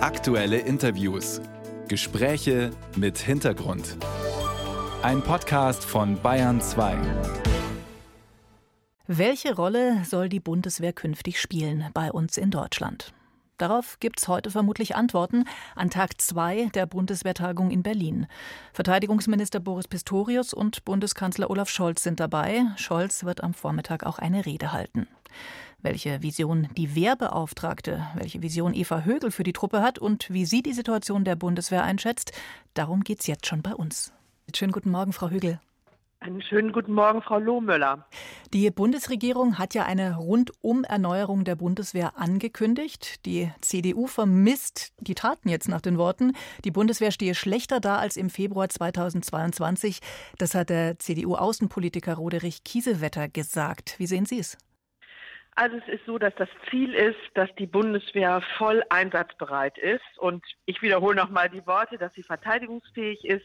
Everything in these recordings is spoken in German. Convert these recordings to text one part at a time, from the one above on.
Aktuelle Interviews. Gespräche mit Hintergrund. Ein Podcast von Bayern 2. Welche Rolle soll die Bundeswehr künftig spielen bei uns in Deutschland? Darauf gibt es heute vermutlich Antworten an Tag 2 der Bundeswehrtagung in Berlin. Verteidigungsminister Boris Pistorius und Bundeskanzler Olaf Scholz sind dabei. Scholz wird am Vormittag auch eine Rede halten. Welche Vision die Wehrbeauftragte, welche Vision Eva Högel für die Truppe hat und wie sie die Situation der Bundeswehr einschätzt, darum geht es jetzt schon bei uns. Schönen guten Morgen, Frau Högel. Einen schönen guten Morgen, Frau Lohmöller. Die Bundesregierung hat ja eine Rundum-Erneuerung der Bundeswehr angekündigt. Die CDU vermisst die Taten jetzt nach den Worten. Die Bundeswehr stehe schlechter da als im Februar 2022. Das hat der CDU-Außenpolitiker Roderich Kiesewetter gesagt. Wie sehen Sie es? Also es ist so, dass das Ziel ist, dass die Bundeswehr voll einsatzbereit ist. Und ich wiederhole nochmal die Worte, dass sie verteidigungsfähig ist.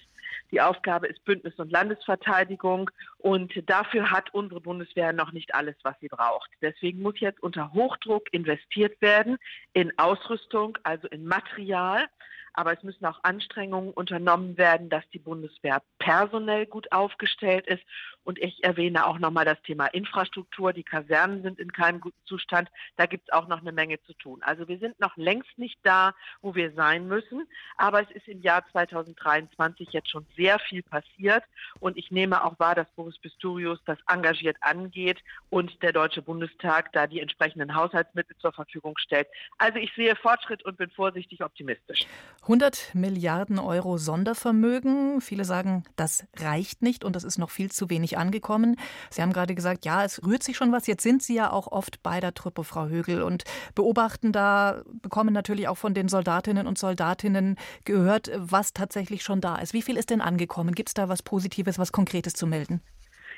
Die Aufgabe ist Bündnis- und Landesverteidigung. Und dafür hat unsere Bundeswehr noch nicht alles, was sie braucht. Deswegen muss jetzt unter Hochdruck investiert werden in Ausrüstung, also in Material. Aber es müssen auch Anstrengungen unternommen werden, dass die Bundeswehr personell gut aufgestellt ist. Und ich erwähne auch nochmal das Thema Infrastruktur. Die Kasernen sind in keinem guten Zustand. Da gibt es auch noch eine Menge zu tun. Also wir sind noch längst nicht da, wo wir sein müssen. Aber es ist im Jahr 2023 jetzt schon sehr viel passiert. Und ich nehme auch wahr, dass Boris Pistorius das engagiert angeht und der Deutsche Bundestag da die entsprechenden Haushaltsmittel zur Verfügung stellt. Also ich sehe Fortschritt und bin vorsichtig optimistisch. 100 Milliarden Euro Sondervermögen. Viele sagen, das reicht nicht und das ist noch viel zu wenig angekommen. Sie haben gerade gesagt, ja, es rührt sich schon was. Jetzt sind Sie ja auch oft bei der Truppe, Frau Högel, und beobachten da, bekommen natürlich auch von den Soldatinnen und Soldatinnen gehört, was tatsächlich schon da ist. Wie viel ist denn angekommen? Gibt es da was Positives, was Konkretes zu melden?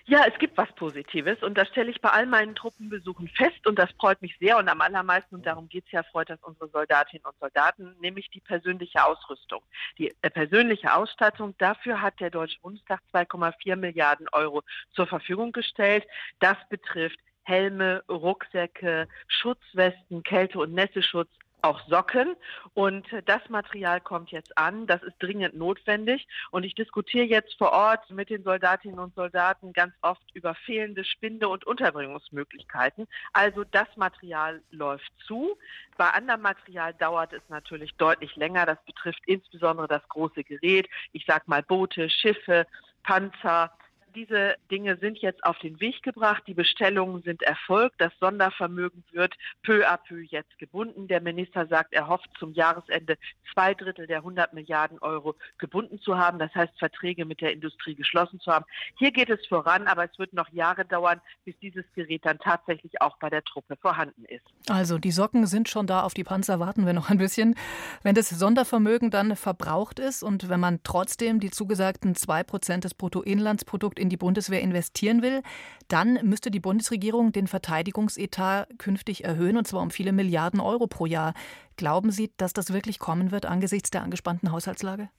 Ja, es gibt was Positives und das stelle ich bei all meinen Truppenbesuchen fest und das freut mich sehr und am allermeisten, und darum geht es ja, freut das unsere Soldatinnen und Soldaten, nämlich die persönliche Ausrüstung. Die äh, persönliche Ausstattung, dafür hat der Deutsche Bundestag 2,4 Milliarden Euro zur Verfügung gestellt. Das betrifft Helme, Rucksäcke, Schutzwesten, Kälte- und Nässeschutz, auch Socken. Und das Material kommt jetzt an. Das ist dringend notwendig. Und ich diskutiere jetzt vor Ort mit den Soldatinnen und Soldaten ganz oft über fehlende Spinde- und Unterbringungsmöglichkeiten. Also das Material läuft zu. Bei anderem Material dauert es natürlich deutlich länger. Das betrifft insbesondere das große Gerät. Ich sage mal Boote, Schiffe, Panzer, diese Dinge sind jetzt auf den Weg gebracht. Die Bestellungen sind erfolgt. Das Sondervermögen wird peu à peu jetzt gebunden. Der Minister sagt, er hofft zum Jahresende zwei Drittel der 100 Milliarden Euro gebunden zu haben. Das heißt, Verträge mit der Industrie geschlossen zu haben. Hier geht es voran, aber es wird noch Jahre dauern, bis dieses Gerät dann tatsächlich auch bei der Truppe vorhanden ist. Also die Socken sind schon da, auf die Panzer warten wir noch ein bisschen. Wenn das Sondervermögen dann verbraucht ist und wenn man trotzdem die zugesagten zwei Prozent des Bruttoinlandsprodukts in die Bundeswehr investieren will, dann müsste die Bundesregierung den Verteidigungsetat künftig erhöhen, und zwar um viele Milliarden Euro pro Jahr. Glauben Sie, dass das wirklich kommen wird angesichts der angespannten Haushaltslage?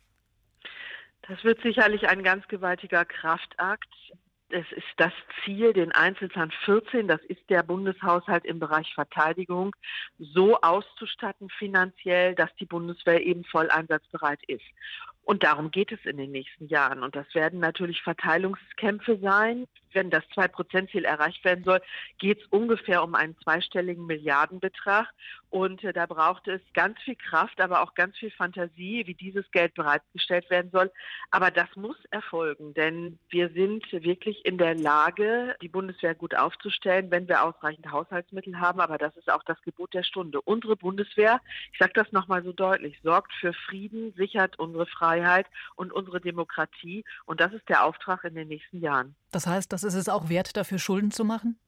Das wird sicherlich ein ganz gewaltiger Kraftakt. Es ist das Ziel, den Einzelplan 14, das ist der Bundeshaushalt im Bereich Verteidigung, so auszustatten finanziell, dass die Bundeswehr eben voll einsatzbereit ist. Und darum geht es in den nächsten Jahren. Und das werden natürlich Verteilungskämpfe sein. Wenn das Zwei-Prozent-Ziel erreicht werden soll, geht es ungefähr um einen zweistelligen Milliardenbetrag. Und äh, da braucht es ganz viel Kraft, aber auch ganz viel Fantasie, wie dieses Geld bereitgestellt werden soll. Aber das muss erfolgen, denn wir sind wirklich in der Lage, die Bundeswehr gut aufzustellen, wenn wir ausreichend Haushaltsmittel haben. Aber das ist auch das Gebot der Stunde. Unsere Bundeswehr, ich sage das nochmal so deutlich, sorgt für Frieden, sichert unsere Freiheit Freiheit und unsere Demokratie. Und das ist der Auftrag in den nächsten Jahren. Das heißt, das ist es auch wert, dafür Schulden zu machen?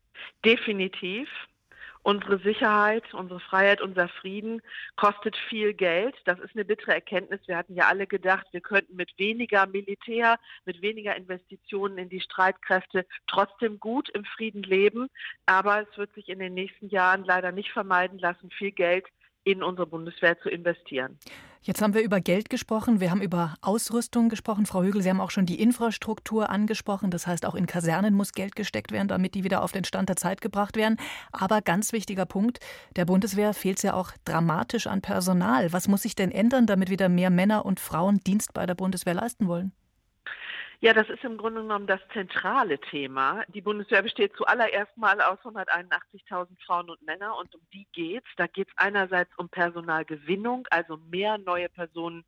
Definitiv. Unsere Sicherheit, unsere Freiheit, unser Frieden kostet viel Geld. Das ist eine bittere Erkenntnis. Wir hatten ja alle gedacht, wir könnten mit weniger Militär, mit weniger Investitionen in die Streitkräfte trotzdem gut im Frieden leben. Aber es wird sich in den nächsten Jahren leider nicht vermeiden lassen, viel Geld in unsere Bundeswehr zu investieren. Jetzt haben wir über Geld gesprochen, wir haben über Ausrüstung gesprochen. Frau Hügel, Sie haben auch schon die Infrastruktur angesprochen. Das heißt, auch in Kasernen muss Geld gesteckt werden, damit die wieder auf den Stand der Zeit gebracht werden. Aber ganz wichtiger Punkt, der Bundeswehr fehlt es ja auch dramatisch an Personal. Was muss sich denn ändern, damit wieder mehr Männer und Frauen Dienst bei der Bundeswehr leisten wollen? Ja, das ist im Grunde genommen das zentrale Thema. Die Bundeswehr besteht zuallererst mal aus 181.000 Frauen und Männern und um die geht's. Da geht's einerseits um Personalgewinnung, also mehr neue Personen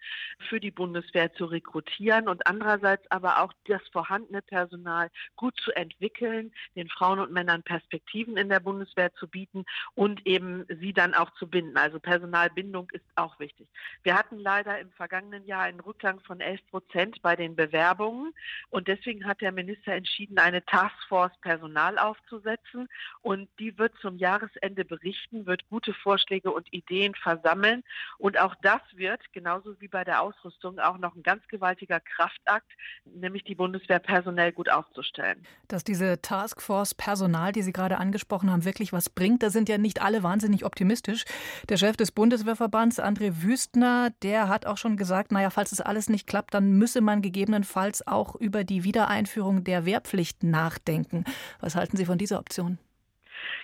für die Bundeswehr zu rekrutieren und andererseits aber auch das vorhandene Personal gut zu entwickeln, den Frauen und Männern Perspektiven in der Bundeswehr zu bieten und eben sie dann auch zu binden. Also Personalbindung ist auch wichtig. Wir hatten leider im vergangenen Jahr einen Rückgang von 11 Prozent bei den Bewerbungen. Und deswegen hat der Minister entschieden, eine Taskforce Personal aufzusetzen. Und die wird zum Jahresende berichten, wird gute Vorschläge und Ideen versammeln. Und auch das wird, genauso wie bei der Ausrüstung, auch noch ein ganz gewaltiger Kraftakt, nämlich die Bundeswehr personell gut aufzustellen. Dass diese Taskforce Personal, die Sie gerade angesprochen haben, wirklich was bringt, da sind ja nicht alle wahnsinnig optimistisch. Der Chef des Bundeswehrverbands, André Wüstner, der hat auch schon gesagt, naja, falls es alles nicht klappt, dann müsse man gegebenenfalls auch auch über die Wiedereinführung der Wehrpflicht nachdenken. Was halten Sie von dieser Option?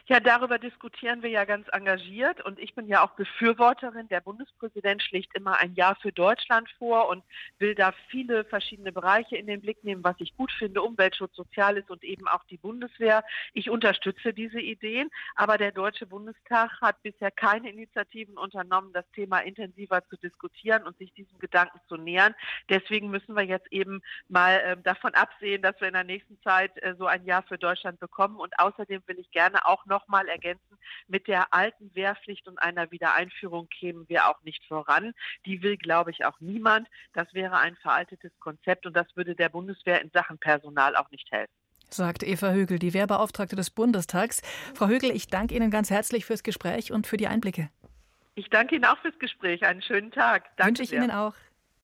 Ja, darüber diskutieren wir ja ganz engagiert und ich bin ja auch Befürworterin. Der Bundespräsident schlägt immer ein Jahr für Deutschland vor und will da viele verschiedene Bereiche in den Blick nehmen, was ich gut finde, Umweltschutz, Soziales und eben auch die Bundeswehr. Ich unterstütze diese Ideen, aber der Deutsche Bundestag hat bisher keine Initiativen unternommen, das Thema intensiver zu diskutieren und sich diesem Gedanken zu nähern. Deswegen müssen wir jetzt eben mal äh, davon absehen, dass wir in der nächsten Zeit äh, so ein Jahr für Deutschland bekommen. Und außerdem will ich gerne auch noch nochmal ergänzen, mit der alten Wehrpflicht und einer Wiedereinführung kämen wir auch nicht voran. Die will, glaube ich, auch niemand. Das wäre ein veraltetes Konzept und das würde der Bundeswehr in Sachen Personal auch nicht helfen sagt Eva Högel, die Wehrbeauftragte des Bundestags. Frau Högel, ich danke Ihnen ganz herzlich fürs Gespräch und für die Einblicke. Ich danke Ihnen auch fürs Gespräch. Einen schönen Tag. Danke Wünsche ich sehr. Ihnen auch.